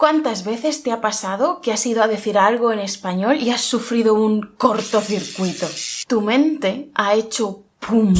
¿Cuántas veces te ha pasado que has ido a decir algo en español y has sufrido un cortocircuito? Tu mente ha hecho ¡pum!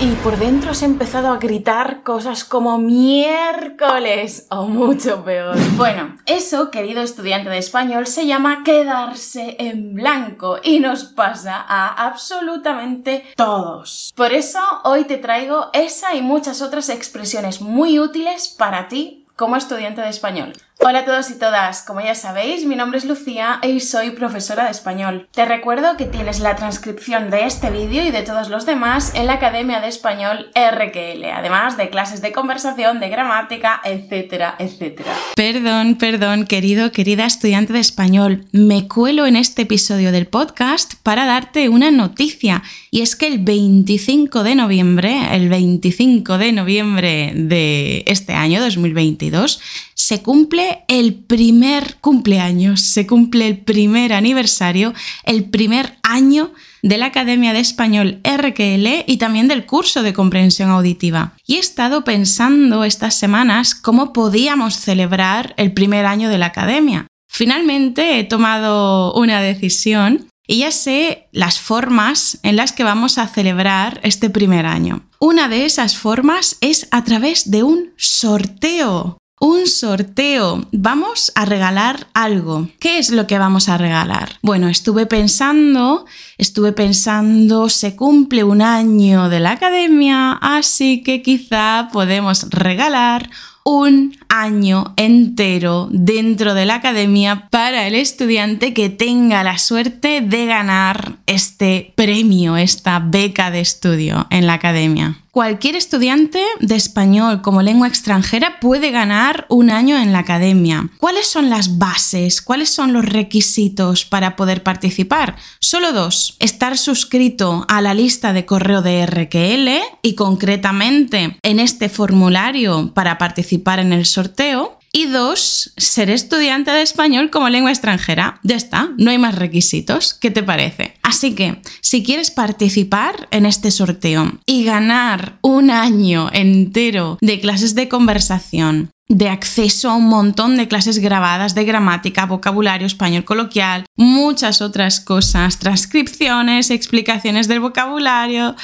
Y por dentro has empezado a gritar cosas como miércoles o mucho peor. Bueno, eso, querido estudiante de español, se llama quedarse en blanco y nos pasa a absolutamente todos. Por eso hoy te traigo esa y muchas otras expresiones muy útiles para ti como estudiante de español. Hola a todos y todas, como ya sabéis, mi nombre es Lucía y soy profesora de español. Te recuerdo que tienes la transcripción de este vídeo y de todos los demás en la Academia de Español RQL, además de clases de conversación, de gramática, etcétera, etcétera. Perdón, perdón, querido, querida estudiante de español, me cuelo en este episodio del podcast para darte una noticia y es que el 25 de noviembre, el 25 de noviembre de este año 2022, se cumple el primer cumpleaños, se cumple el primer aniversario, el primer año de la Academia de Español RQL y también del curso de comprensión auditiva. Y he estado pensando estas semanas cómo podíamos celebrar el primer año de la Academia. Finalmente he tomado una decisión y ya sé las formas en las que vamos a celebrar este primer año. Una de esas formas es a través de un sorteo. Un sorteo. Vamos a regalar algo. ¿Qué es lo que vamos a regalar? Bueno, estuve pensando, estuve pensando, se cumple un año de la academia, así que quizá podemos regalar un año entero dentro de la academia para el estudiante que tenga la suerte de ganar este premio, esta beca de estudio en la academia. Cualquier estudiante de español como lengua extranjera puede ganar un año en la academia. ¿Cuáles son las bases? ¿Cuáles son los requisitos para poder participar? Solo dos. Estar suscrito a la lista de correo de RQL y concretamente en este formulario para participar en el sorteo y dos, ser estudiante de español como lengua extranjera. Ya está, no hay más requisitos. ¿Qué te parece? Así que, si quieres participar en este sorteo y ganar un año entero de clases de conversación, de acceso a un montón de clases grabadas de gramática, vocabulario español coloquial, muchas otras cosas, transcripciones, explicaciones del vocabulario.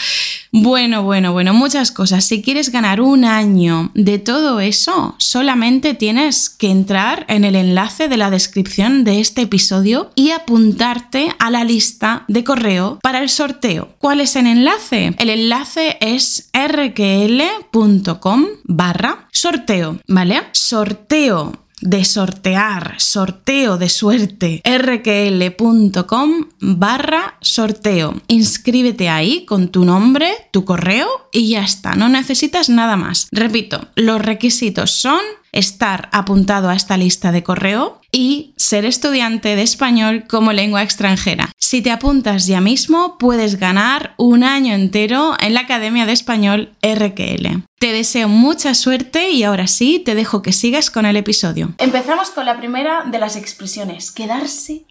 Bueno, bueno, bueno, muchas cosas. Si quieres ganar un año de todo eso, solamente tienes que entrar en el enlace de la descripción de este episodio y apuntarte a la lista de correo para el sorteo. ¿Cuál es el enlace? El enlace es rql.com barra sorteo, ¿vale? Sorteo de sortear, sorteo de suerte, rql.com barra sorteo. Inscríbete ahí con tu nombre, tu correo y ya está, no necesitas nada más. Repito, los requisitos son estar apuntado a esta lista de correo y ser estudiante de español como lengua extranjera. Si te apuntas ya mismo, puedes ganar un año entero en la Academia de Español RQL. Te deseo mucha suerte y ahora sí te dejo que sigas con el episodio. Empezamos con la primera de las expresiones, quedarse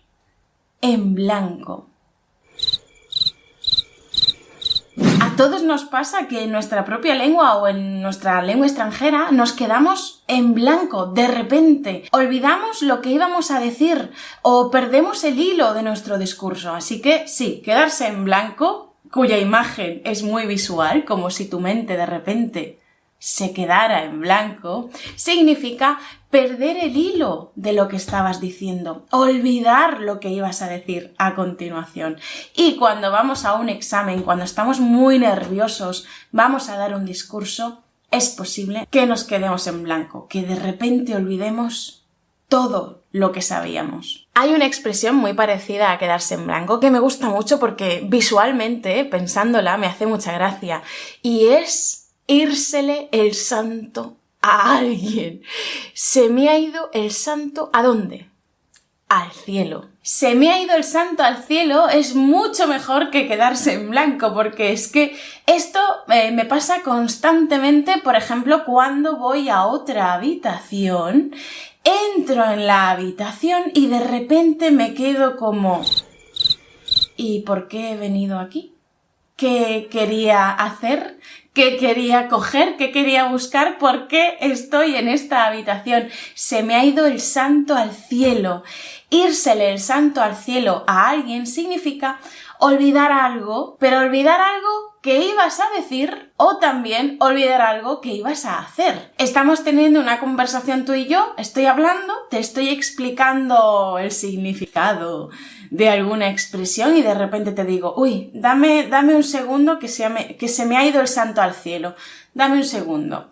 en blanco. A todos nos pasa que en nuestra propia lengua o en nuestra lengua extranjera nos quedamos en blanco de repente, olvidamos lo que íbamos a decir o perdemos el hilo de nuestro discurso. Así que sí, quedarse en blanco, cuya imagen es muy visual, como si tu mente de repente se quedara en blanco, significa perder el hilo de lo que estabas diciendo, olvidar lo que ibas a decir a continuación. Y cuando vamos a un examen, cuando estamos muy nerviosos, vamos a dar un discurso, es posible que nos quedemos en blanco, que de repente olvidemos todo lo que sabíamos. Hay una expresión muy parecida a quedarse en blanco que me gusta mucho porque visualmente, pensándola, me hace mucha gracia y es írsele el santo a alguien. Se me ha ido el santo a dónde? Al cielo. Se me ha ido el santo al cielo es mucho mejor que quedarse en blanco, porque es que esto eh, me pasa constantemente, por ejemplo, cuando voy a otra habitación, entro en la habitación y de repente me quedo como... ¿Y por qué he venido aquí? ¿Qué quería hacer? Qué quería coger, qué quería buscar, por qué estoy en esta habitación. Se me ha ido el santo al cielo. Írsele el santo al cielo a alguien significa olvidar algo, pero olvidar algo que ibas a decir o también olvidar algo que ibas a hacer. Estamos teniendo una conversación tú y yo, estoy hablando, te estoy explicando el significado de alguna expresión y de repente te digo, uy, dame, dame un segundo que se, me, que se me ha ido el santo al cielo. Dame un segundo.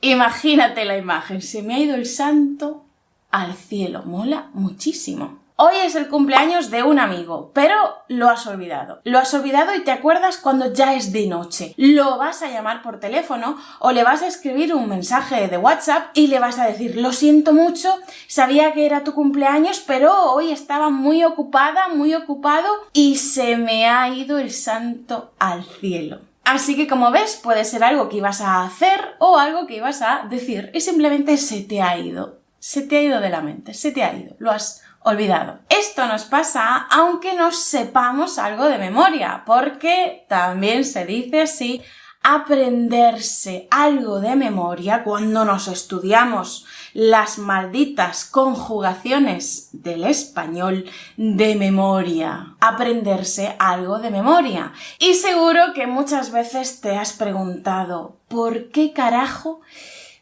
Imagínate la imagen, se me ha ido el santo al cielo. Mola muchísimo. Hoy es el cumpleaños de un amigo, pero lo has olvidado. Lo has olvidado y te acuerdas cuando ya es de noche. Lo vas a llamar por teléfono o le vas a escribir un mensaje de WhatsApp y le vas a decir, lo siento mucho, sabía que era tu cumpleaños, pero hoy estaba muy ocupada, muy ocupado y se me ha ido el santo al cielo. Así que como ves, puede ser algo que ibas a hacer o algo que ibas a decir y simplemente se te ha ido. Se te ha ido de la mente, se te ha ido. Lo has olvidado. Esto nos pasa aunque no sepamos algo de memoria, porque también se dice así, aprenderse algo de memoria cuando nos estudiamos las malditas conjugaciones del español de memoria. Aprenderse algo de memoria. Y seguro que muchas veces te has preguntado, ¿por qué carajo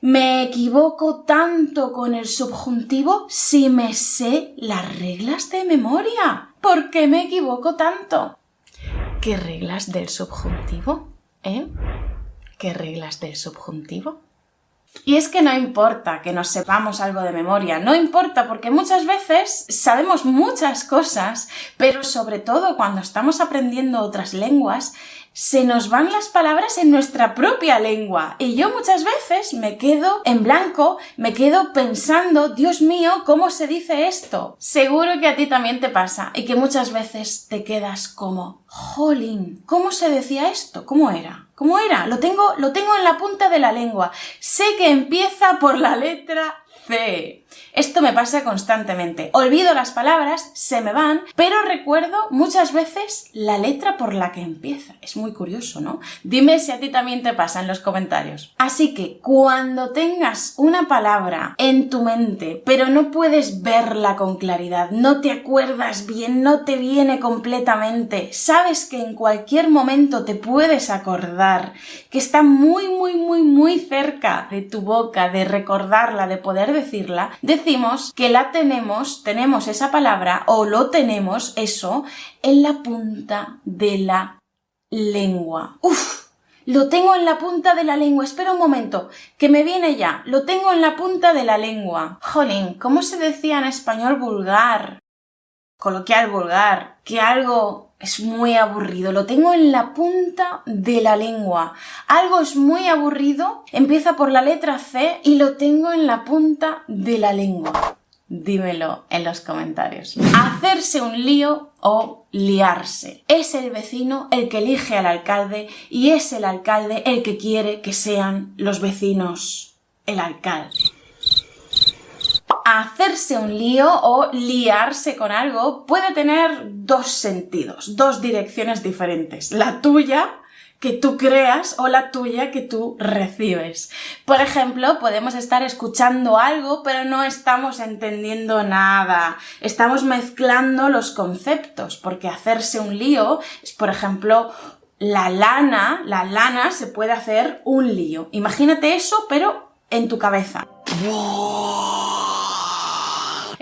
me equivoco tanto con el subjuntivo si me sé las reglas de memoria. ¿Por qué me equivoco tanto? ¿Qué reglas del subjuntivo? ¿Eh? ¿Qué reglas del subjuntivo? Y es que no importa que nos sepamos algo de memoria, no importa porque muchas veces sabemos muchas cosas, pero sobre todo cuando estamos aprendiendo otras lenguas, se nos van las palabras en nuestra propia lengua. Y yo muchas veces me quedo en blanco, me quedo pensando, Dios mío, ¿cómo se dice esto? Seguro que a ti también te pasa y que muchas veces te quedas como, jolín, ¿cómo se decía esto? ¿Cómo era? ¿Cómo era? Lo tengo, lo tengo en la punta de la lengua. Sé que empieza por la letra C. Esto me pasa constantemente. Olvido las palabras, se me van, pero recuerdo muchas veces la letra por la que empieza. Es muy curioso, ¿no? Dime si a ti también te pasa en los comentarios. Así que cuando tengas una palabra en tu mente, pero no puedes verla con claridad, no te acuerdas bien, no te viene completamente, sabes que en cualquier momento te puedes acordar, que está muy, muy, muy, muy cerca de tu boca, de recordarla, de poder decirla, decimos que la tenemos, tenemos esa palabra o lo tenemos, eso, en la punta de la lengua. Uf, lo tengo en la punta de la lengua. Espera un momento, que me viene ya. Lo tengo en la punta de la lengua. Jolín, ¿cómo se decía en español vulgar? Coloquial vulgar. Que algo es muy aburrido. Lo tengo en la punta de la lengua. Algo es muy aburrido. Empieza por la letra C y lo tengo en la punta de la lengua. Dímelo en los comentarios. Hacerse un lío o liarse. Es el vecino el que elige al alcalde y es el alcalde el que quiere que sean los vecinos el alcalde hacerse un lío o liarse con algo puede tener dos sentidos, dos direcciones diferentes. La tuya, que tú creas, o la tuya que tú recibes. Por ejemplo, podemos estar escuchando algo, pero no estamos entendiendo nada. Estamos mezclando los conceptos, porque hacerse un lío es, por ejemplo, la lana, la lana se puede hacer un lío. Imagínate eso, pero en tu cabeza.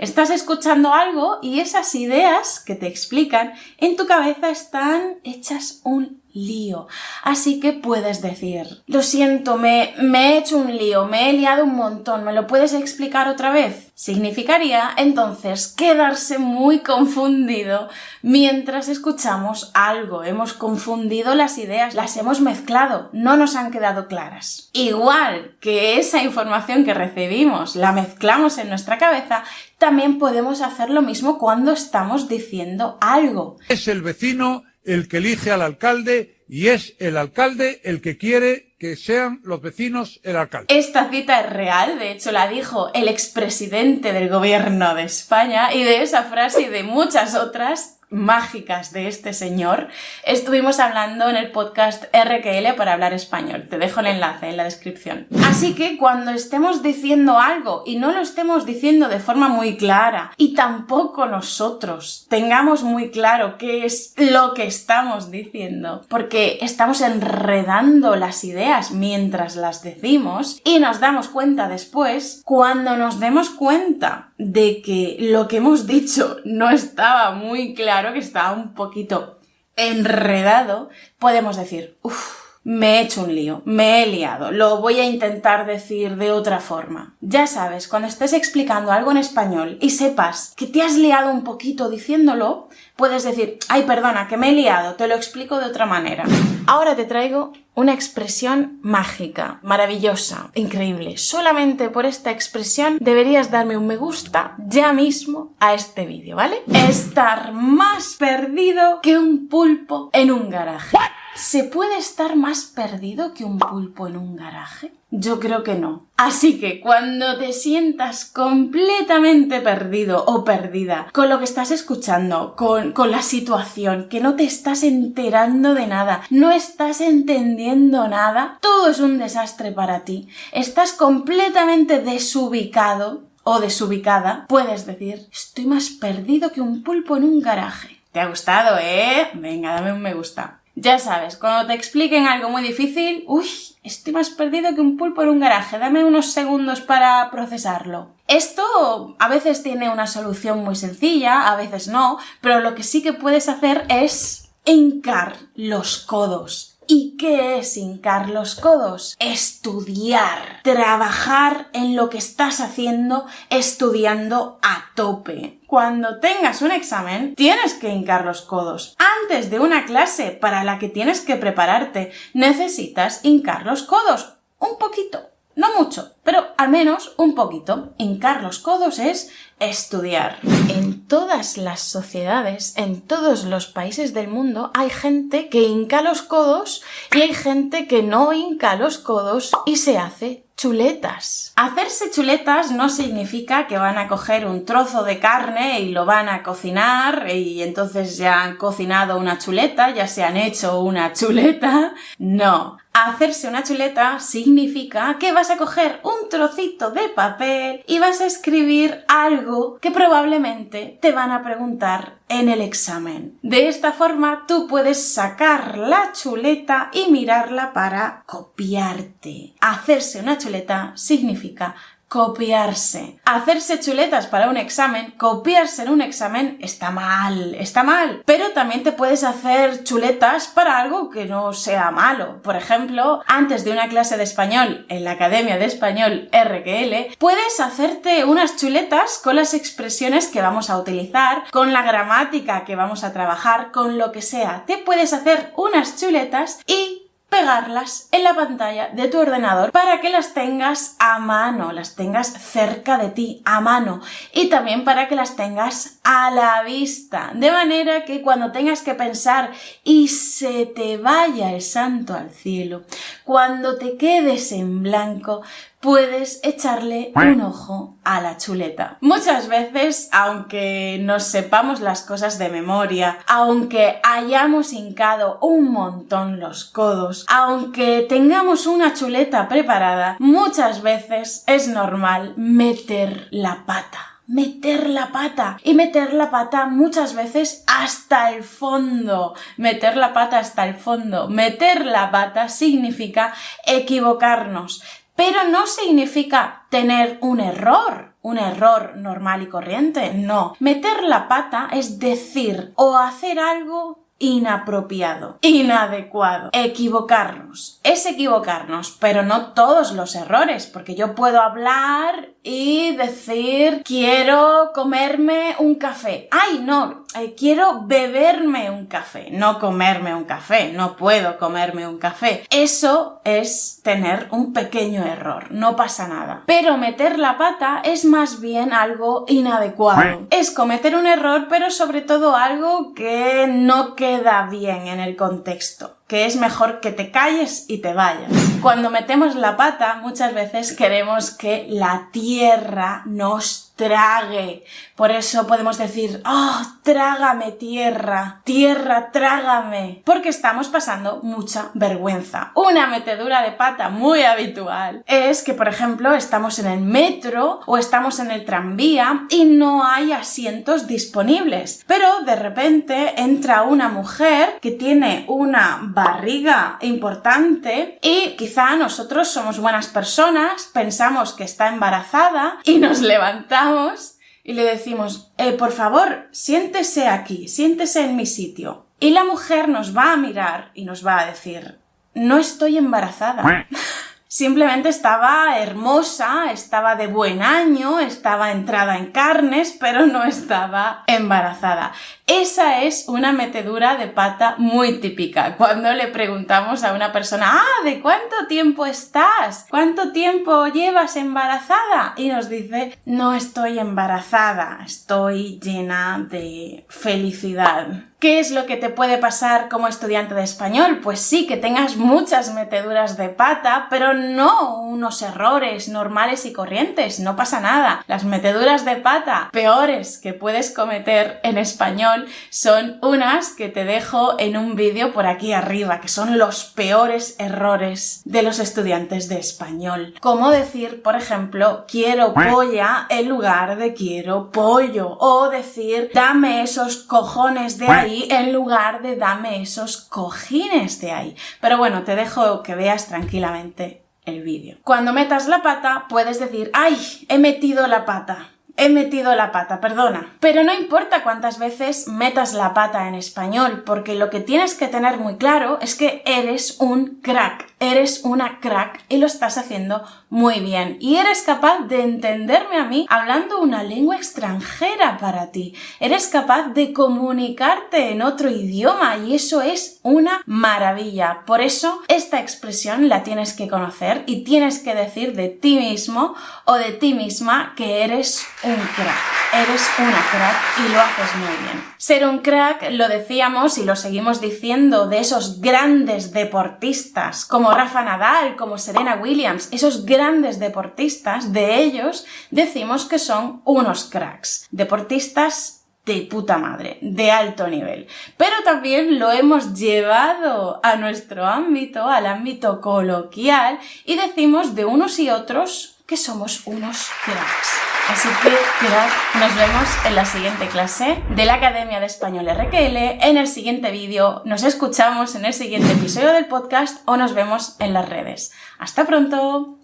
Estás escuchando algo y esas ideas que te explican en tu cabeza están hechas un lío. Así que puedes decir, lo siento, me, he hecho un lío, me he liado un montón, ¿me lo puedes explicar otra vez? Significaría entonces quedarse muy confundido mientras escuchamos algo. Hemos confundido las ideas, las hemos mezclado, no nos han quedado claras. Igual que esa información que recibimos la mezclamos en nuestra cabeza, también podemos hacer lo mismo cuando estamos diciendo algo. Es el vecino el que elige al alcalde y es el alcalde el que quiere que sean los vecinos el alcalde. Esta cita es real, de hecho la dijo el expresidente del gobierno de España y de esa frase y de muchas otras mágicas de este señor, estuvimos hablando en el podcast RQL para hablar español. Te dejo el enlace en la descripción. Así que cuando estemos diciendo algo y no lo estemos diciendo de forma muy clara y tampoco nosotros tengamos muy claro qué es lo que estamos diciendo, porque estamos enredando las ideas mientras las decimos y nos damos cuenta después, cuando nos demos cuenta de que lo que hemos dicho no estaba muy claro, que estaba un poquito enredado, podemos decir, uff, me he hecho un lío, me he liado, lo voy a intentar decir de otra forma. Ya sabes, cuando estés explicando algo en español y sepas que te has liado un poquito diciéndolo, puedes decir, ay, perdona, que me he liado, te lo explico de otra manera. Ahora te traigo una expresión mágica, maravillosa, increíble. Solamente por esta expresión deberías darme un me gusta ya mismo a este vídeo, ¿vale? Estar más perdido que un pulpo en un garaje. ¿Se puede estar más perdido que un pulpo en un garaje? Yo creo que no. Así que cuando te sientas completamente perdido o perdida con lo que estás escuchando, con, con, la situación, que no te estás enterando de nada, no estás entendiendo nada, todo es un desastre para ti, estás completamente desubicado o desubicada, puedes decir, estoy más perdido que un pulpo en un garaje. ¿Te ha gustado, eh? Venga, dame un me gusta. Ya sabes, cuando te expliquen algo muy difícil, uy, estoy más perdido que un pulpo en un garaje, dame unos segundos para procesarlo. Esto a veces tiene una solución muy sencilla, a veces no, pero lo que sí que puedes hacer es hincar los codos ¿Y qué es hincar los codos? Estudiar, trabajar en lo que estás haciendo estudiando a tope. Cuando tengas un examen, tienes que hincar los codos. Antes de una clase para la que tienes que prepararte, necesitas hincar los codos. Un poquito. No mucho, pero al menos un poquito. Hincar los codos es estudiar. En todas las sociedades, en todos los países del mundo, hay gente que hinca los codos y hay gente que no hinca los codos y se hace chuletas. Hacerse chuletas no significa que van a coger un trozo de carne y lo van a cocinar y entonces ya han cocinado una chuleta, ya se han hecho una chuleta. No. Hacerse una chuleta significa que vas a coger un trocito de papel y vas a escribir algo que probablemente te van a preguntar en el examen. De esta forma tú puedes sacar la chuleta y mirarla para copiarte. Hacerse una chuleta significa copiarse. Hacerse chuletas para un examen, copiarse en un examen está mal, está mal. Pero también te puedes hacer chuletas para algo que no sea malo. Por ejemplo, antes de una clase de español en la Academia de Español RQL, puedes hacerte unas chuletas con las expresiones que vamos a utilizar, con la gramática que vamos a trabajar, con lo que sea. Te puedes hacer unas chuletas y pegarlas en la pantalla de tu ordenador para que las tengas a mano, las tengas cerca de ti, a mano, y también para que las tengas a la vista, de manera que cuando tengas que pensar y se te vaya el santo al cielo, cuando te quedes en blanco, puedes echarle un ojo a la chuleta. Muchas veces, aunque nos sepamos las cosas de memoria, aunque hayamos hincado un montón los codos, aunque tengamos una chuleta preparada, muchas veces es normal meter la pata meter la pata y meter la pata muchas veces hasta el fondo. Meter la pata hasta el fondo. Meter la pata significa equivocarnos, pero no significa tener un error, un error normal y corriente, no. Meter la pata es decir o hacer algo inapropiado, inadecuado. Equivocarnos. Es equivocarnos, pero no todos los errores, porque yo puedo hablar y decir quiero comerme un café. Ay, no, eh, quiero beberme un café, no comerme un café, no puedo comerme un café. Eso es tener un pequeño error, no pasa nada. Pero meter la pata es más bien algo inadecuado. Es cometer un error, pero sobre todo algo que no queda bien en el contexto, que es mejor que te calles y te vayas. Cuando metemos la pata, muchas veces queremos que la tierra nos trague. Por eso podemos decir, oh, trágame tierra, tierra, trágame. Porque estamos pasando mucha vergüenza. Una metedura de pata muy habitual es que, por ejemplo, estamos en el metro o estamos en el tranvía y no hay asientos disponibles. Pero de repente entra una mujer que tiene una barriga importante y quizá nosotros somos buenas personas, pensamos que está embarazada y nos levantamos y le decimos, eh, por favor, siéntese aquí, siéntese en mi sitio. Y la mujer nos va a mirar y nos va a decir, no estoy embarazada. Simplemente estaba hermosa, estaba de buen año, estaba entrada en carnes, pero no estaba embarazada. Esa es una metedura de pata muy típica. Cuando le preguntamos a una persona, ah, ¿de cuánto tiempo estás? ¿Cuánto tiempo llevas embarazada? Y nos dice, no estoy embarazada, estoy llena de felicidad. ¿Qué es lo que te puede pasar como estudiante de español? Pues sí, que tengas muchas meteduras de pata, pero no unos errores normales y corrientes, no pasa nada. Las meteduras de pata peores que puedes cometer en español son unas que te dejo en un vídeo por aquí arriba, que son los peores errores de los estudiantes de español. Como decir, por ejemplo, quiero polla en lugar de quiero pollo, o decir dame esos cojones de ahí en lugar de dame esos cojines de ahí. Pero bueno, te dejo que veas tranquilamente el vídeo. Cuando metas la pata, puedes decir, ¡ay! He metido la pata. He metido la pata, perdona. Pero no importa cuántas veces metas la pata en español, porque lo que tienes que tener muy claro es que eres un crack, eres una crack y lo estás haciendo muy bien. Y eres capaz de entenderme a mí hablando una lengua extranjera para ti. Eres capaz de comunicarte en otro idioma y eso es una maravilla. Por eso esta expresión la tienes que conocer y tienes que decir de ti mismo o de ti misma que eres un crack. Eres una crack y lo haces muy bien. Ser un crack lo decíamos y lo seguimos diciendo de esos grandes deportistas como Rafa Nadal, como Serena Williams, esos grandes deportistas, de ellos decimos que son unos cracks. Deportistas de puta madre, de alto nivel. Pero también lo hemos llevado a nuestro ámbito, al ámbito coloquial, y decimos de unos y otros que somos unos cracks. Así que, crack, nos vemos en la siguiente clase de la Academia de Español RQL, en el siguiente vídeo, nos escuchamos en el siguiente episodio del podcast o nos vemos en las redes. ¡Hasta pronto!